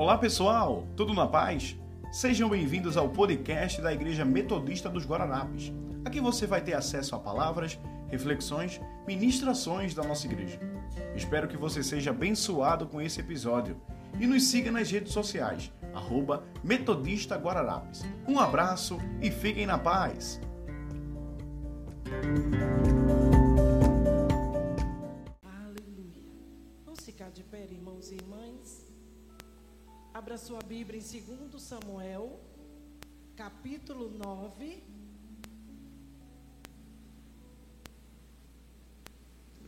Olá pessoal, tudo na paz? Sejam bem-vindos ao podcast da Igreja Metodista dos Guararapes. Aqui você vai ter acesso a palavras, reflexões, ministrações da nossa igreja. Espero que você seja abençoado com esse episódio e nos siga nas redes sociais, arroba Metodista. Um abraço e fiquem na paz! Aleluia. Vamos ficar de pé, irmãos e irmãs. Abra sua Bíblia em 2 Samuel, capítulo 9.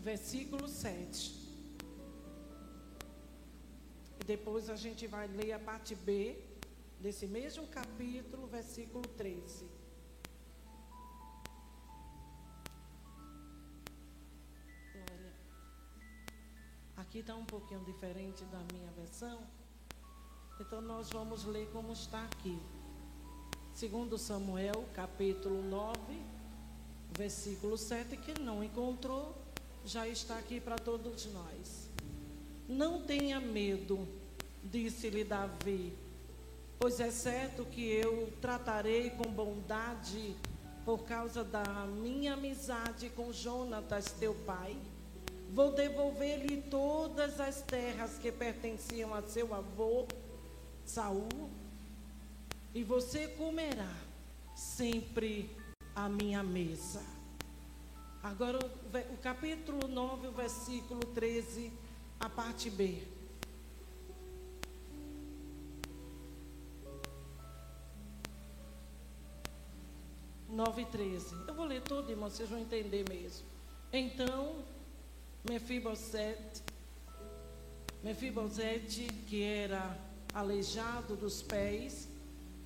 Versículo 7. E depois a gente vai ler a parte B desse mesmo capítulo, versículo 13. Olha, aqui está um pouquinho diferente da minha versão. Então nós vamos ler como está aqui. Segundo Samuel, capítulo 9, versículo 7, que não encontrou, já está aqui para todos nós. Não tenha medo, disse-lhe Davi, pois é certo que eu tratarei com bondade por causa da minha amizade com Jonatas, teu pai. Vou devolver-lhe todas as terras que pertenciam a seu avô Saul, e você comerá sempre a minha mesa. Agora o, capítulo 9, o versículo 13, a parte B. Nove treze. Eu vou ler tudo, irmão, vocês vão entender mesmo. Então, Mefibosete, Mefibosete, que era aleijado dos pés,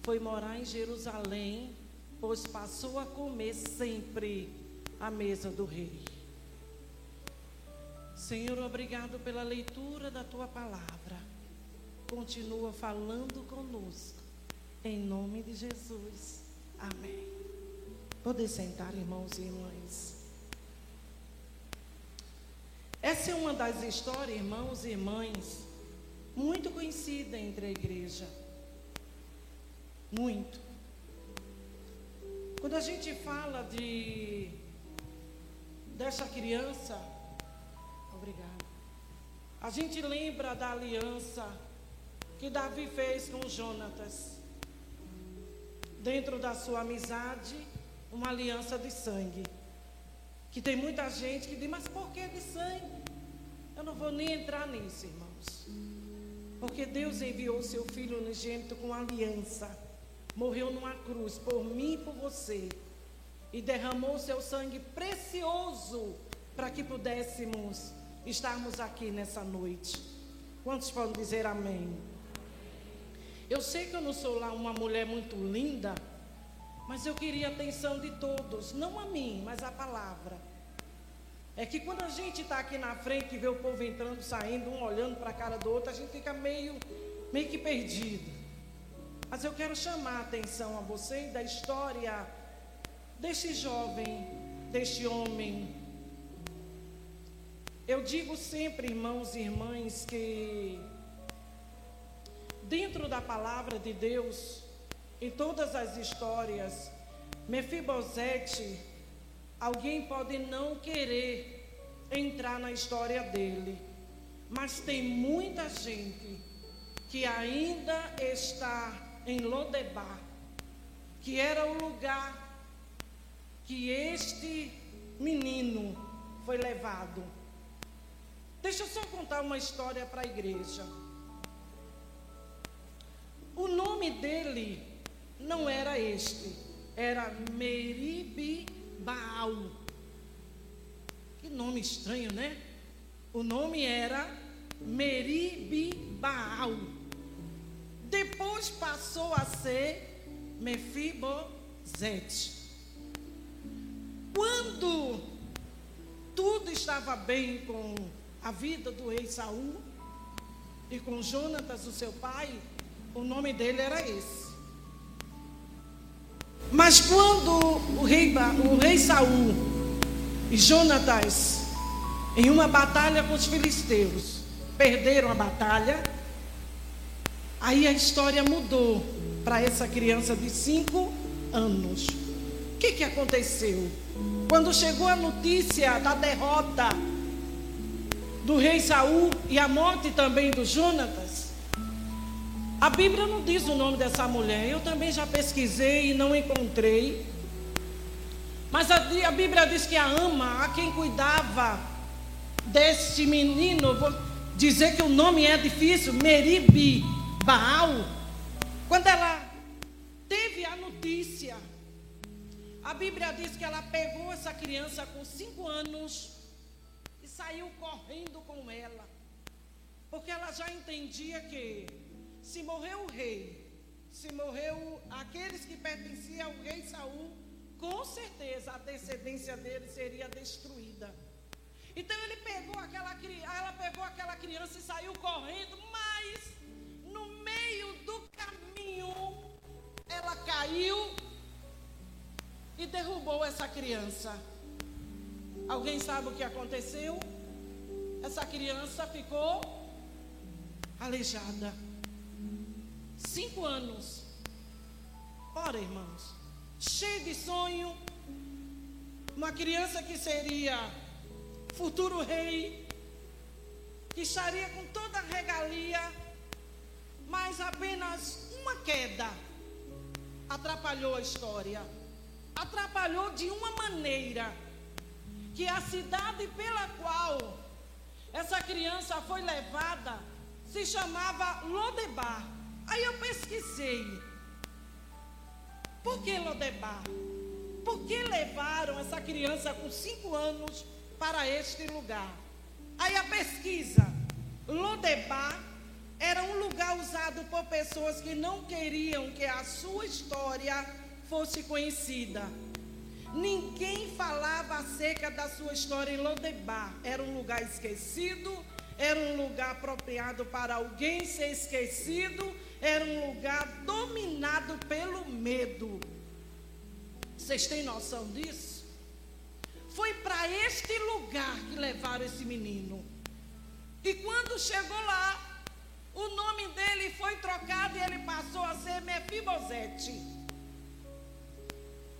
foi morar em Jerusalém, pois passou a comer sempre à mesa do rei. Senhor, obrigado pela leitura da tua palavra. Continua falando conosco. Em nome de Jesus. Amém. Poder sentar, irmãos e irmãs. Essa é uma das histórias, irmãos e irmãs, muito conhecida entre a igreja. Muito. Quando a gente fala de dessa criança, obrigada. A gente lembra da aliança que Davi fez com Jonatas. Dentro da sua amizade, uma aliança de sangue. Que tem muita gente que diz, mas por que de sangue? Eu não vou nem entrar nisso, irmãos. Porque Deus enviou seu Filho unigênito com aliança. Morreu numa cruz por mim e por você. E derramou seu sangue precioso para que pudéssemos estarmos aqui nessa noite. Quantos podem dizer amém? Eu sei que eu não sou lá uma mulher muito linda, mas eu queria a atenção de todos, não a mim, mas a palavra. É que quando a gente está aqui na frente e vê o povo entrando, saindo, um olhando para a cara do outro, a gente fica meio, meio que perdido. Mas eu quero chamar a atenção a vocês da história deste jovem, deste homem. Eu digo sempre, irmãos e irmãs, que dentro da palavra de Deus, em todas as histórias, Mefibosete Alguém pode não querer entrar na história dele, mas tem muita gente que ainda está em Lodebar, que era o lugar que este menino foi levado. Deixa eu só contar uma história para a igreja. O nome dele não era este, era Meribi Baal. Que nome estranho, né? O nome era Meribi Baal. Depois passou a ser Mefibosete. Quando tudo estava bem com a vida do rei Saul e com Jonatas, o seu pai, o nome dele era esse. Mas quando o rei, o rei Saul e Jonatas, em uma batalha com os filisteus, perderam a batalha, Aí a história mudou para essa criança de cinco anos. O que, que aconteceu? Quando chegou a notícia da derrota do rei Saul e a morte também do Jonatas, a Bíblia não diz o nome dessa mulher. Eu também já pesquisei e não encontrei. Mas a, a Bíblia diz que a ama, a quem cuidava deste menino, vou dizer que o nome é difícil, Meribi Baal, quando ela teve a notícia, a Bíblia diz que ela pegou essa criança com cinco anos e saiu correndo com ela, porque ela já entendia que se morreu o rei, se morreu aqueles que pertenciam ao rei Saul, com certeza a descendência dele seria destruída. Então ele pegou aquela ela pegou aquela criança e saiu correndo, mas no meio do caminho ela caiu e derrubou essa criança. Alguém sabe o que aconteceu? Essa criança ficou aleijada. Cinco anos. Ora, irmãos, cheio de sonho. Uma criança que seria futuro rei, que estaria com toda a regalia, mas apenas uma queda atrapalhou a história. Atrapalhou de uma maneira que a cidade pela qual essa criança foi levada se chamava Lodebar. Aí eu pesquisei. Por que Lodebar? Por que levaram essa criança com cinco anos para este lugar? Aí a pesquisa. Lodebar era um lugar usado por pessoas que não queriam que a sua história fosse conhecida. Ninguém falava acerca da sua história em Lodebar. Era um lugar esquecido, era um lugar apropriado para alguém ser esquecido, era um lugar dominado pelo medo. Vocês têm noção disso? Foi para este lugar que levaram esse menino. E quando chegou lá, o nome dele foi trocado e ele passou a ser Mefibosete.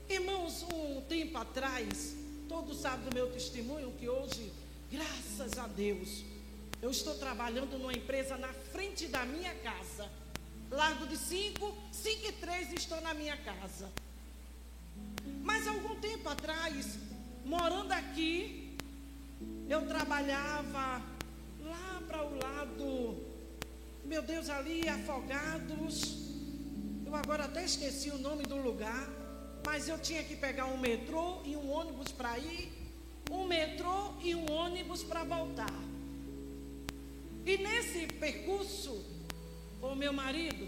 Irmãos, um tempo atrás, todos sabem do meu testemunho que hoje, graças a Deus, eu estou trabalhando numa empresa na frente da minha casa. Largo de 5, 5 e 3 estou na minha casa. Mas algum tempo atrás, morando aqui, eu trabalhava lá para o lado, meu Deus, ali, afogados. Eu agora até esqueci o nome do lugar, mas eu tinha que pegar um metrô e um ônibus para ir, um metrô e um ônibus para voltar. E nesse percurso, o meu marido,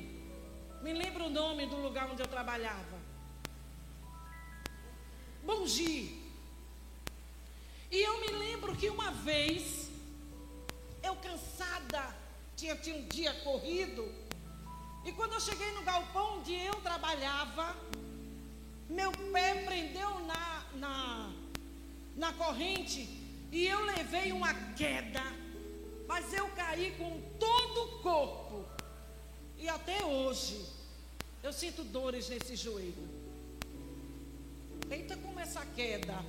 me lembra o nome do lugar onde eu trabalhava. Bongi. E eu me lembro que uma vez, eu cansada, tinha, tinha um dia corrido, e quando eu cheguei no galpão onde eu trabalhava, meu pé prendeu na, na, na corrente e eu levei uma queda mas eu caí com todo o corpo. E até hoje eu sinto dores nesse joelho. Eita, como essa queda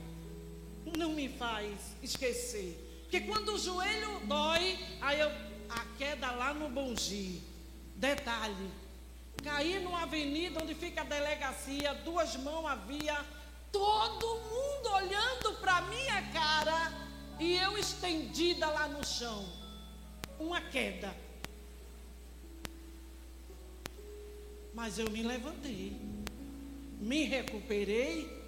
não me faz esquecer. Porque quando o joelho dói, aí eu, a queda lá no Bongi. Detalhe, caí numa avenida onde fica a delegacia, duas mãos havia, todo mundo olhando para minha cara e eu estendida lá no chão uma queda. Mas eu me levantei, me recuperei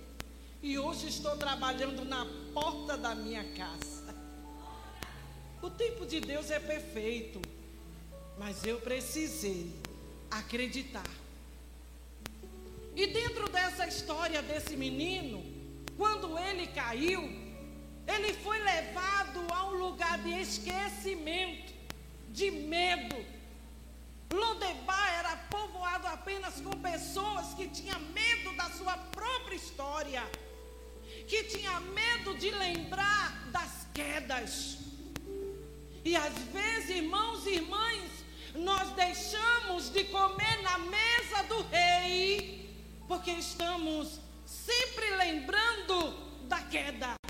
e hoje estou trabalhando na porta da minha casa. O tempo de Deus é perfeito, mas eu precisei acreditar. E dentro dessa história desse menino, quando ele caiu, ele foi levado a um lugar de esquecimento de medo. Lodebar era povoado apenas com pessoas que tinham medo da sua própria história, que tinha medo de lembrar das quedas. E às vezes, irmãos e irmãs, nós deixamos de comer na mesa do rei, porque estamos sempre lembrando da queda.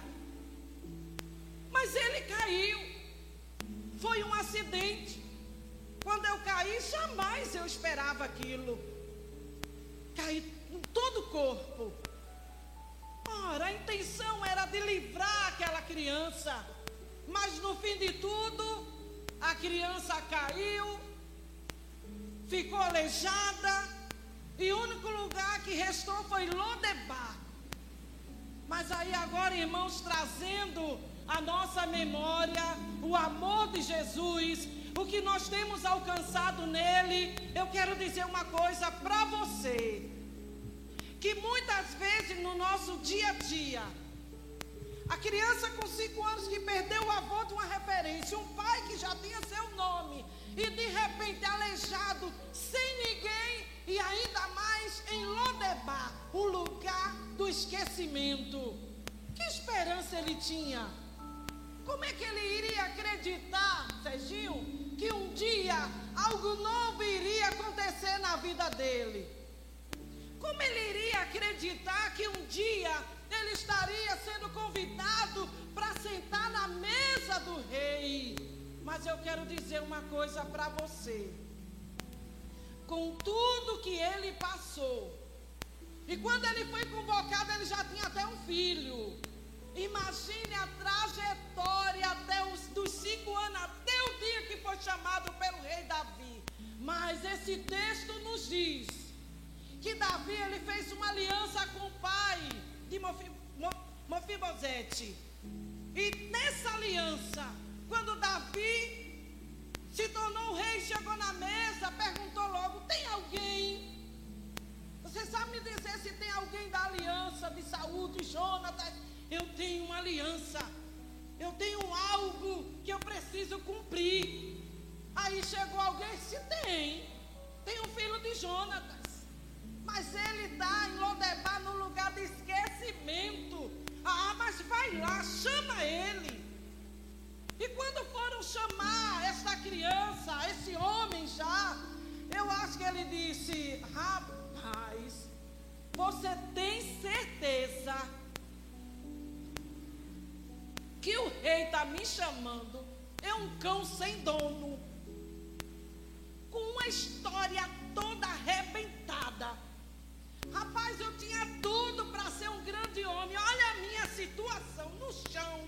Foi um acidente. Quando eu caí, jamais eu esperava aquilo. Caí em todo o corpo. Ora, a intenção era de livrar aquela criança. Mas no fim de tudo, a criança caiu, ficou aleijada, e o único lugar que restou foi Lodebar. Mas aí agora, irmãos, trazendo a nossa memória o amor de Jesus, o que nós temos alcançado nele, eu quero dizer uma coisa para você. Que muitas vezes no nosso dia a dia, a criança com cinco anos que perdeu o avô de uma referência, um pai que já tinha seu nome, e de repente aleijado, sem ninguém, e ainda mais em Lodebar, o lugar do esquecimento. Que esperança ele tinha? Como é que ele iria acreditar, Serginho, que um dia algo novo iria acontecer na vida dele? Como ele iria acreditar que um dia ele estaria sendo convidado para sentar na mesa do rei. Mas eu quero dizer uma coisa para você. Com tudo que ele passou, e quando ele foi convocado, ele já tinha até um filho. Imagine a trajetória até os dos cinco anos, até o dia que foi chamado pelo rei Davi. Mas esse texto nos diz que Davi ele fez uma aliança com o pai de Mofibosete. E nessa aliança, quando Davi se tornou rei, chegou na mesa, perguntou logo: tem alguém? Você sabe me dizer se tem alguém da aliança de saúde, Jonatas? Eu tenho uma aliança. Eu tenho algo que eu preciso cumprir. Aí chegou alguém, se tem. Tem um filho de Jonatas. Mas ele está em Lodebar no lugar de esquecimento. Ah, mas vai lá, chama ele. E quando foram chamar essa criança, esse homem já, eu acho que ele disse: Rapaz, você tem certeza que o rei está me chamando? É um cão sem dono, com uma história toda arrebentada Rapaz, eu tinha tudo para ser um grande homem. Olha a minha situação no chão.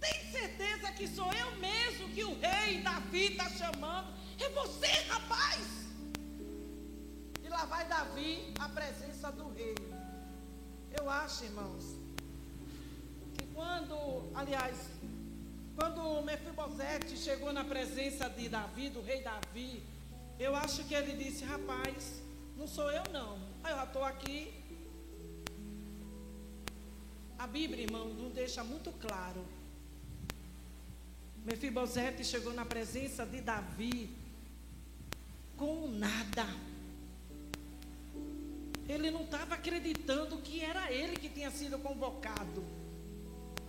Tem certeza que sou eu mesmo que o rei Davi está chamando? É você, rapaz. E lá vai Davi à presença do rei. Eu acho, irmãos, que quando, aliás, quando Mefibosete chegou na presença de Davi, do rei Davi, eu acho que ele disse: Rapaz, não sou eu não. Aí eu já estou aqui. A Bíblia, irmão, nos deixa muito claro. Mefibosete chegou na presença de Davi com nada. Ele não estava acreditando que era ele que tinha sido convocado.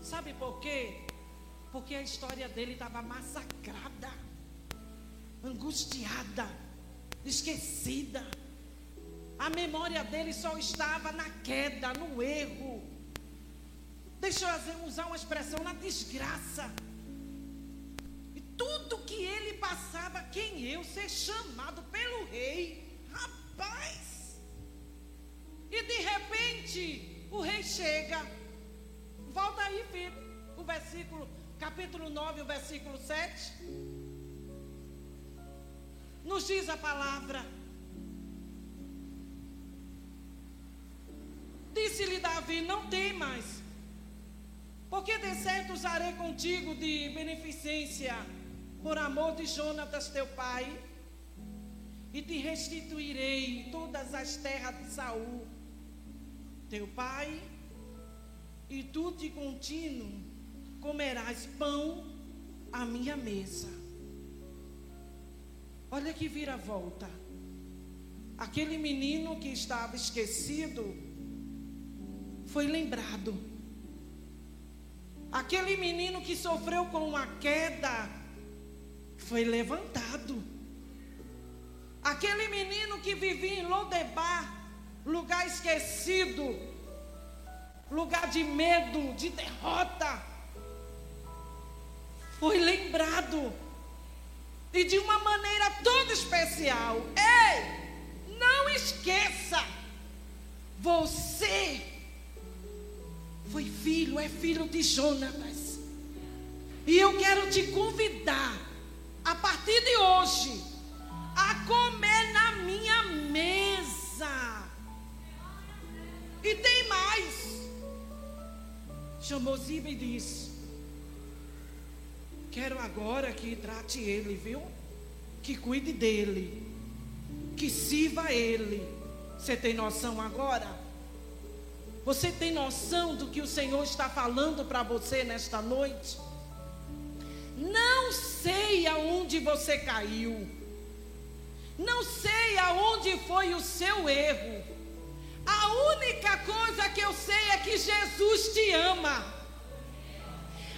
Sabe por quê? Porque a história dele estava massacrada, angustiada, esquecida. A memória dele só estava na queda, no erro. Deixa eu usar uma expressão, na desgraça. E tudo que ele passava, quem eu ser chamado pelo rei. Rapaz! E de repente, o rei chega. Volta aí, filho. O versículo, capítulo 9, o versículo 7. Nos diz a palavra. Disse-lhe Davi: Não tem mais. Porque de certo usarei contigo de beneficência, por amor de Jonatas teu pai, e te restituirei todas as terras de Saul, teu pai, e tu de contínuo comerás pão à minha mesa. Olha que vira volta. Aquele menino que estava esquecido, foi lembrado. Aquele menino que sofreu com uma queda foi levantado. Aquele menino que vivia em Lodebar, lugar esquecido, lugar de medo, de derrota, foi lembrado. E de uma maneira toda especial. Ei, não esqueça. Você foi filho, é filho de Jonatas. E eu quero te convidar, a partir de hoje, a comer na minha mesa. E tem. Chamou Ziba e disse: Quero agora que trate ele, viu? Que cuide dele. Que sirva ele. Você tem noção agora? Você tem noção do que o Senhor está falando para você nesta noite? Não sei aonde você caiu. Não sei aonde foi o seu erro. A única coisa que eu sei é que Jesus te ama.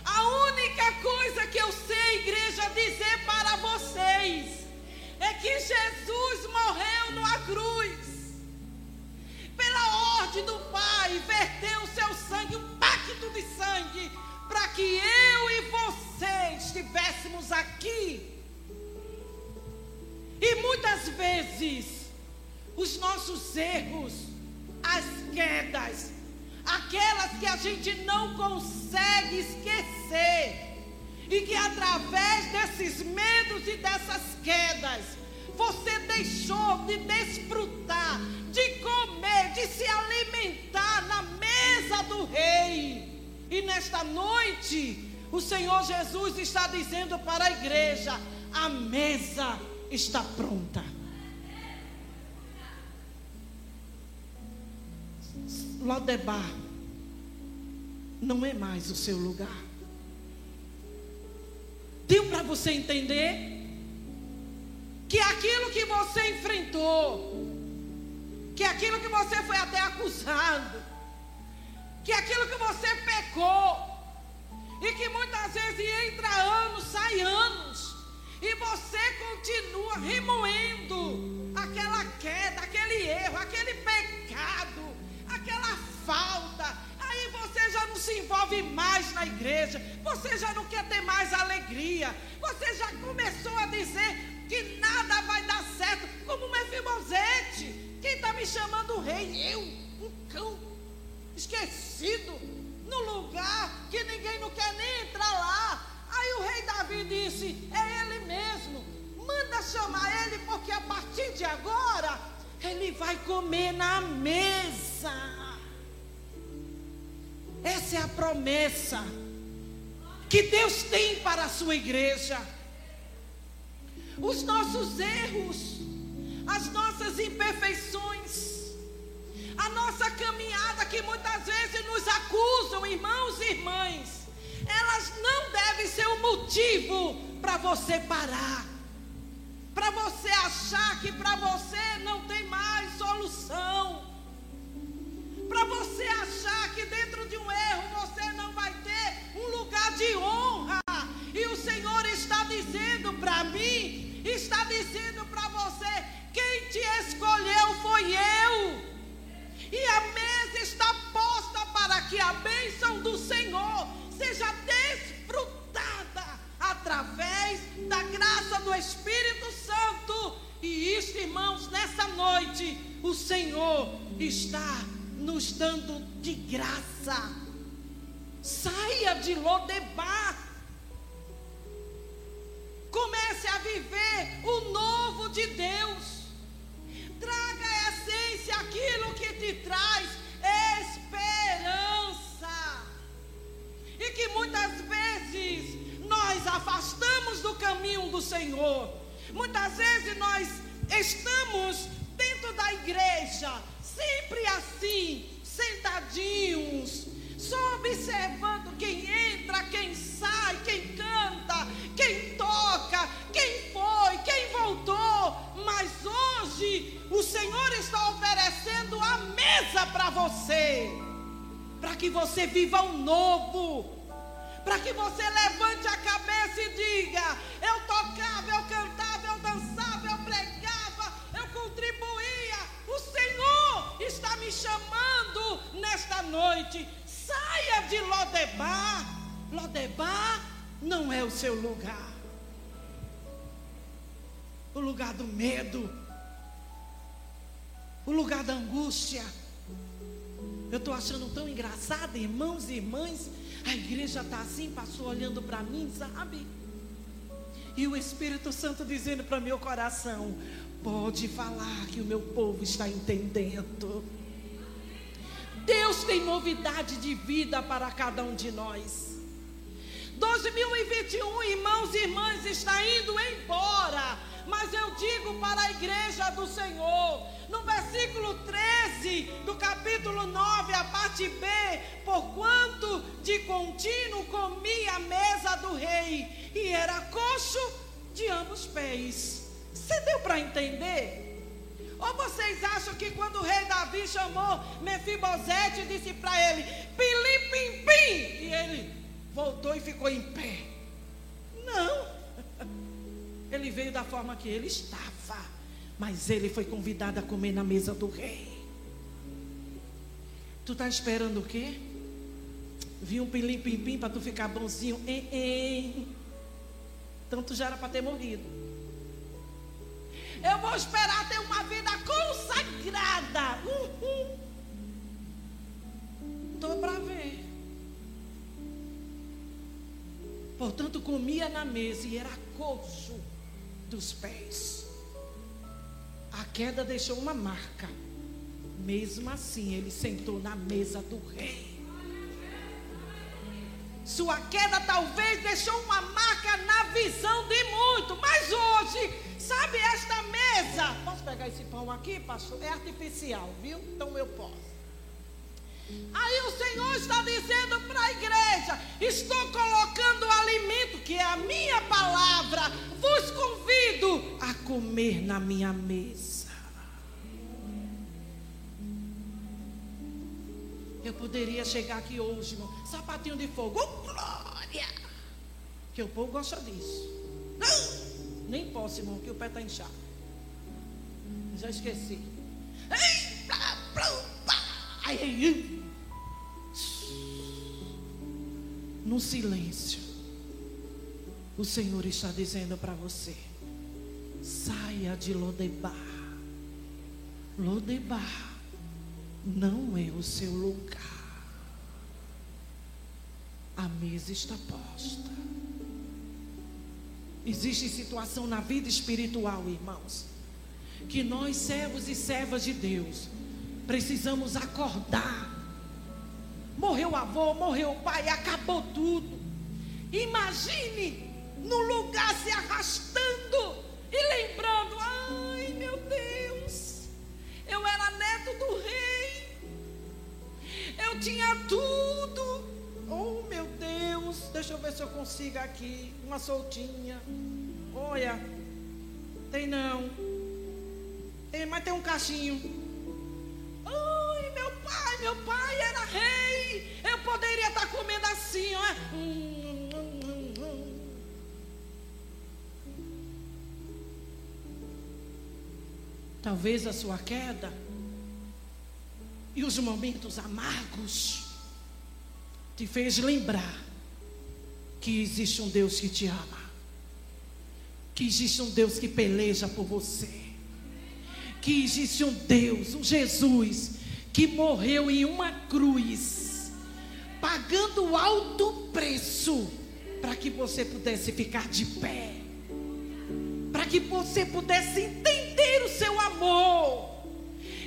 A única coisa que eu sei, igreja, dizer para vocês é que Jesus morreu numa cruz pela ordem do Pai, verteu o seu sangue, um pacto de sangue, para que eu e você estivéssemos aqui. E muitas vezes, os nossos erros, as quedas, aquelas que a gente não consegue esquecer, e que através desses medos e dessas quedas, você deixou de desfrutar de comer, de se alimentar na mesa do rei. E nesta noite, o Senhor Jesus está dizendo para a igreja: a mesa está pronta. Lodebar não é mais o seu lugar. Deu para você entender que aquilo que você enfrentou, que aquilo que você foi até acusado, que aquilo que você pecou, e que muitas vezes entra anos, sai anos, e você continua remoendo aquela queda, aquele erro, aquele pecado, falta. Aí você já não se envolve mais na igreja, você já não quer ter mais alegria, você já começou a dizer que nada vai dar certo, como Mefibosete. Quem está me chamando rei? Eu, um cão, esquecido, no lugar que ninguém não quer nem entrar lá. Aí o rei Davi disse: É ele mesmo, manda chamar ele, porque a partir de agora ele vai comer na mesa. Essa é a promessa que Deus tem para a sua igreja. Os nossos erros as nossas imperfeições, a nossa caminhada que muitas vezes nos acusam, irmãos e irmãs, elas não devem ser o um motivo para você parar, para você achar que para você não tem mais solução, para você achar que dentro de um erro você não vai ter um lugar de honra. E o Senhor está dizendo para mim, está dizendo para você, quem te escolheu foi eu. E a mesa está posta para que a bênção do Senhor seja desfrutada através da graça do Espírito Santo. E isso, irmãos, nessa noite, o Senhor está nos dando de graça. Saia de Lodebar. Comece a viver o novo de Deus. Traga a essência aquilo que te traz esperança. E que muitas vezes nós afastamos do caminho do Senhor. Muitas vezes nós estamos dentro da igreja, sempre assim, sentadinhos, só observando quem entra, quem sai, quem canta, quem toca, quem foi, quem voltou. Mas hoje o Senhor está oferecendo a mesa para você, para que você viva um novo. Para que você levante a cabeça e diga: Eu tocava, eu cantava, não é o seu lugar. O lugar do medo, o lugar da angústia. Eu estou achando tão engraçado, irmãos e irmãs. A igreja está assim, passou olhando para mim, sabe? E o Espírito Santo dizendo para meu coração: pode falar que o meu povo está entendendo. Deus tem novidade de vida para cada um de nós. 2021, irmãos e irmãs, está indo embora. Mas eu digo para a igreja do Senhor, no versículo 13 do capítulo 9, a parte B, porquanto de contínuo comia a mesa do rei e era coxo de ambos pés. Você deu para entender? Ou vocês acham que quando o rei Davi chamou Mefibosete, disse para ele, pilim, pim, pim, e ele voltou e ficou em pé? Não. Ele veio da forma que ele estava, mas ele foi convidado a comer na mesa do rei. Tu está esperando o quê? Vi um pilim, pim, pim, para tu ficar bonzinho. Hein, hein. Então tu já era para ter morrido. Eu vou esperar ter uma vida consagrada. Uhum. Estou para ver. Portanto, comia na mesa e era coxo dos pés. A queda deixou uma marca. Mesmo assim, ele sentou na mesa do rei. Sua queda talvez deixou uma marca na visão de muito, mas hoje Sabe esta mesa? Posso pegar esse pão aqui, pastor? É artificial, viu? Então eu posso. Aí o Senhor está dizendo para a igreja: estou colocando o alimento, que é a minha palavra, vos convido a comer na minha mesa. Eu poderia chegar aqui hoje, irmão, sapatinho de fogo, oh, glória! Que o povo gosta disso. Não! Nem posso, irmão, que o pé está inchado. Já esqueci. No silêncio, o Senhor está dizendo para você: saia de Lodebar. Lodebar não é o seu lugar. A mesa está posta. Existe situação na vida espiritual, irmãos, que nós, servos e servas de Deus, precisamos acordar. Morreu o avô, morreu o pai, acabou tudo. Imagine no lugar se arrastando e lembrando: ai meu Deus, eu era neto do rei, eu tinha tudo. Oh meu Deus, deixa eu ver se eu consigo aqui. Uma soltinha. Olha, tem não. Tem, mas tem um cachinho. Ai, meu pai, era rei. Eu poderia estar comendo assim, ó. Talvez a sua queda e os momentos amargos te fez lembrar que existe um Deus que te ama, que existe um Deus que peleja por você, que existe um Deus, um Jesus, que morreu em uma cruz, pagando alto preço, para que você pudesse ficar de pé, para que você pudesse entender o seu amor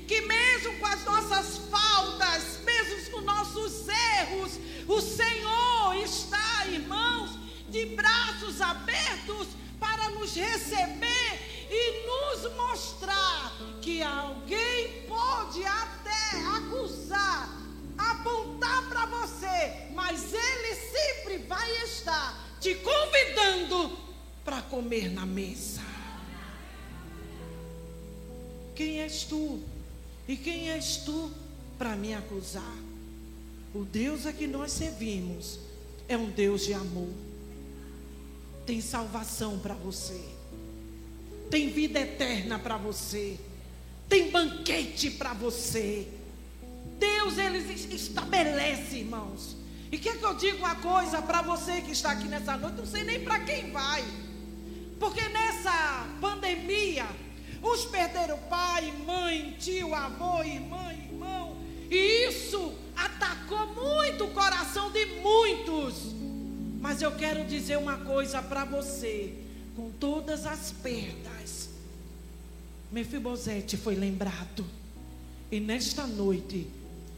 que mesmo com as nossas faltas, mesmo com nossos erros, o Senhor está, irmãos, de braços abertos para nos receber e nos mostrar que alguém pode até acusar, apontar para você, mas Ele sempre vai estar te convidando para comer na mesa. Quem és tu? E quem és tu para me acusar? O Deus a que nós servimos é um Deus de amor. Tem salvação para você. Tem vida eterna para você. Tem banquete para você. Deus ele estabelece, irmãos, E quer que eu diga uma coisa para você que está aqui nessa noite? Não sei nem para quem vai. Porque nessa pandemia, uns perderam pai, mãe, tio, avô, irmã, irmão. E isso atacou muito o coração de muitos. Mas eu quero dizer uma coisa para você. Com todas as perdas, Mefibosete foi lembrado. E nesta noite,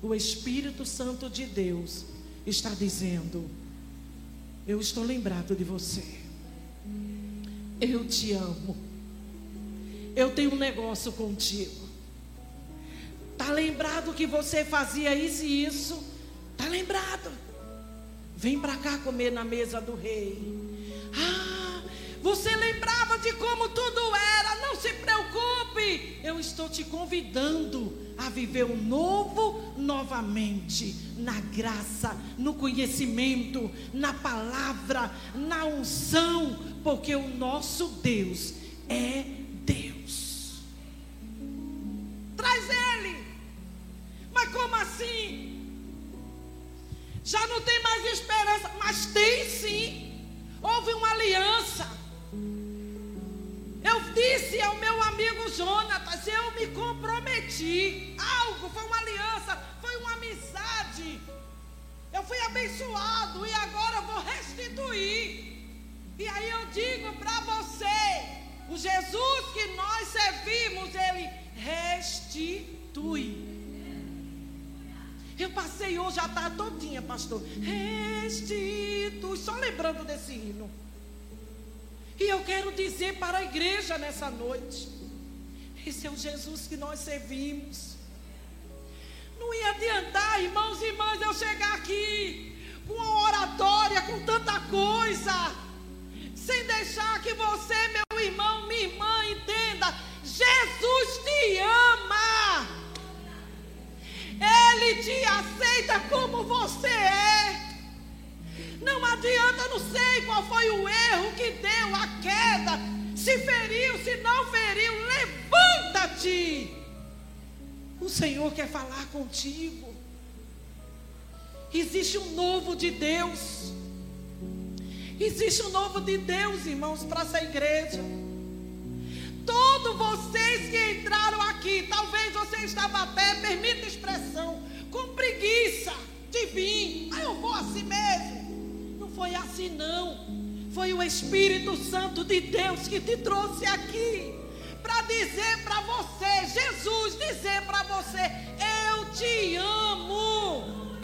o Espírito Santo de Deus está dizendo: Eu estou lembrado de você. Eu te amo. Eu tenho um negócio contigo. Tá lembrado que você fazia isso e isso? Tá lembrado? Vem para cá comer na mesa do rei. Ah, você lembrava de como tudo era? Não se preocupe. Eu estou te convidando a viver o novo novamente, na graça, no conhecimento, na palavra, na unção, porque o nosso Deus é Deus. Traz ele. Mas como assim? Já não tem mais esperança, mas tem sim. Houve uma aliança. Disse ao meu amigo Jonatas, eu me comprometi. Algo, foi uma aliança, foi uma amizade. Eu fui abençoado e agora eu vou restituir. E aí eu digo para você, o Jesus que nós servimos, ele restitui. Eu passei hoje a tarde todinha, pastor. Restitui, só lembrando desse hino. E eu quero dizer para a igreja nessa noite: esse é o Jesus que nós servimos. Não ia adiantar, irmãos e irmãs, eu chegar aqui com uma oratória, com tanta coisa, sem deixar que você, meu irmão, minha irmã, entenda: Jesus te Se feriu, se não feriu, levanta-te. O Senhor quer falar contigo. Existe um novo de Deus. Existe um novo de Deus, irmãos, para essa igreja. Todos vocês que entraram aqui, talvez você estava até, permita a expressão, com preguiça de vir. Ah, eu vou assim mesmo foi assim não. Foi o Espírito Santo de Deus que te trouxe aqui para dizer para você, Jesus dizer para você, eu te amo.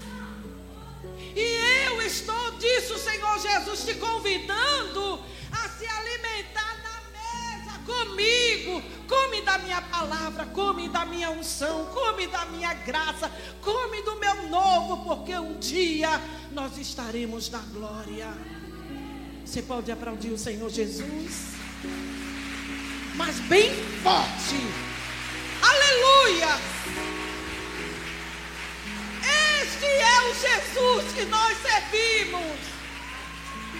E eu estou disso, Senhor Jesus, te convidando a se alimentar na mesa comigo. Come da minha palavra, come da minha unção, come da minha graça, come do meu novo, porque um dia nós estaremos na glória. Você pode aplaudir o Senhor Jesus? Mas bem forte. Aleluia! Este é o Jesus que nós servimos.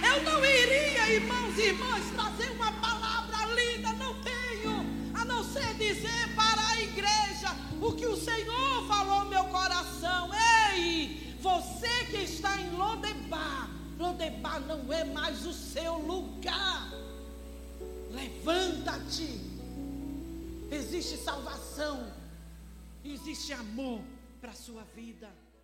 Eu não iria, irmãos e irmãs, trazer uma palavra linda, não tenho, a não ser dizer para a igreja o que o Senhor falou no meu coração. Ei! Você que está em Lodebar, Lodebar não é mais o seu lugar. Levanta-te. Existe salvação, existe amor para a sua vida.